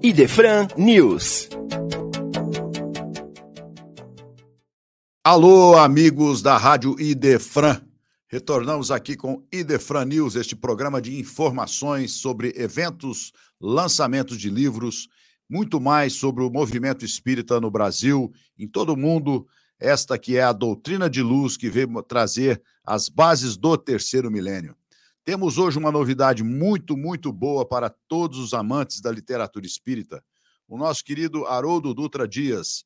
Idefran News. Alô, amigos da Rádio Idefran. Retornamos aqui com Idefran News, este programa de informações sobre eventos, lançamentos de livros, muito mais sobre o movimento espírita no Brasil, em todo o mundo. Esta que é a doutrina de luz que veio trazer as bases do terceiro milênio. Temos hoje uma novidade muito, muito boa para todos os amantes da literatura espírita. O nosso querido Haroldo Dutra Dias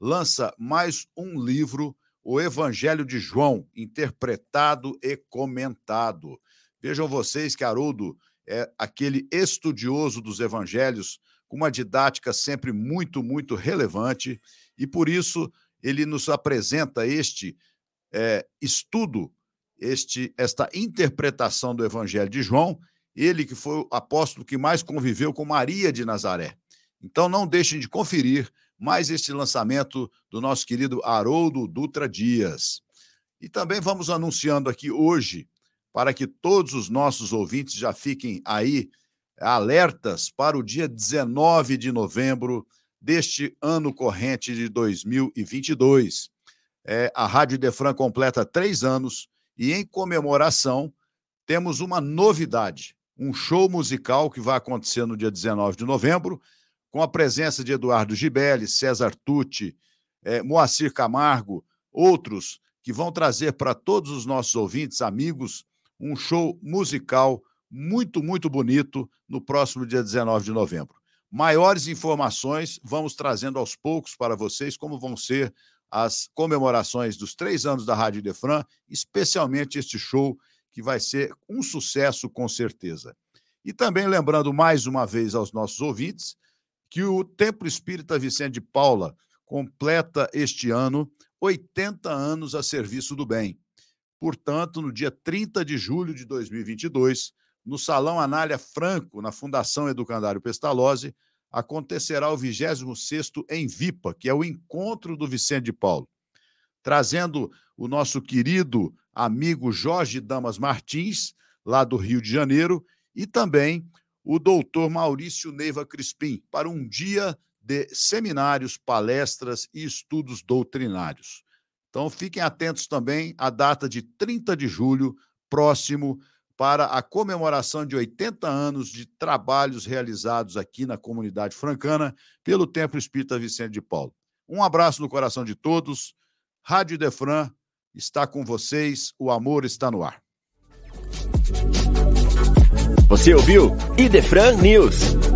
lança mais um livro, O Evangelho de João, interpretado e comentado. Vejam vocês que Haroldo é aquele estudioso dos evangelhos, com uma didática sempre muito, muito relevante, e por isso ele nos apresenta este é, estudo este, esta interpretação do Evangelho de João, ele que foi o apóstolo que mais conviveu com Maria de Nazaré. Então não deixem de conferir mais este lançamento do nosso querido Haroldo Dutra Dias. E também vamos anunciando aqui hoje, para que todos os nossos ouvintes já fiquem aí alertas para o dia 19 de novembro deste ano corrente de 2022. É, a Rádio Defran completa três anos e em comemoração, temos uma novidade: um show musical que vai acontecer no dia 19 de novembro, com a presença de Eduardo Gibelli, César Tucci, eh, Moacir Camargo, outros que vão trazer para todos os nossos ouvintes, amigos, um show musical muito, muito bonito no próximo dia 19 de novembro. Maiores informações vamos trazendo aos poucos para vocês como vão ser as comemorações dos três anos da Rádio Defran, especialmente este show que vai ser um sucesso com certeza. E também lembrando mais uma vez aos nossos ouvintes que o Templo Espírita Vicente de Paula completa este ano 80 anos a serviço do bem. Portanto, no dia 30 de julho de 2022, no Salão Anália Franco, na Fundação Educandário Pestalozzi, acontecerá o 26º em Vipa, que é o encontro do Vicente de Paulo, trazendo o nosso querido amigo Jorge Damas Martins, lá do Rio de Janeiro, e também o doutor Maurício Neiva Crispim, para um dia de seminários, palestras e estudos doutrinários. Então, fiquem atentos também à data de 30 de julho, próximo, para a comemoração de 80 anos de trabalhos realizados aqui na comunidade francana pelo Templo Espírita Vicente de Paulo. Um abraço no coração de todos. Rádio Defran está com vocês, o amor está no ar. Você ouviu Idefran News.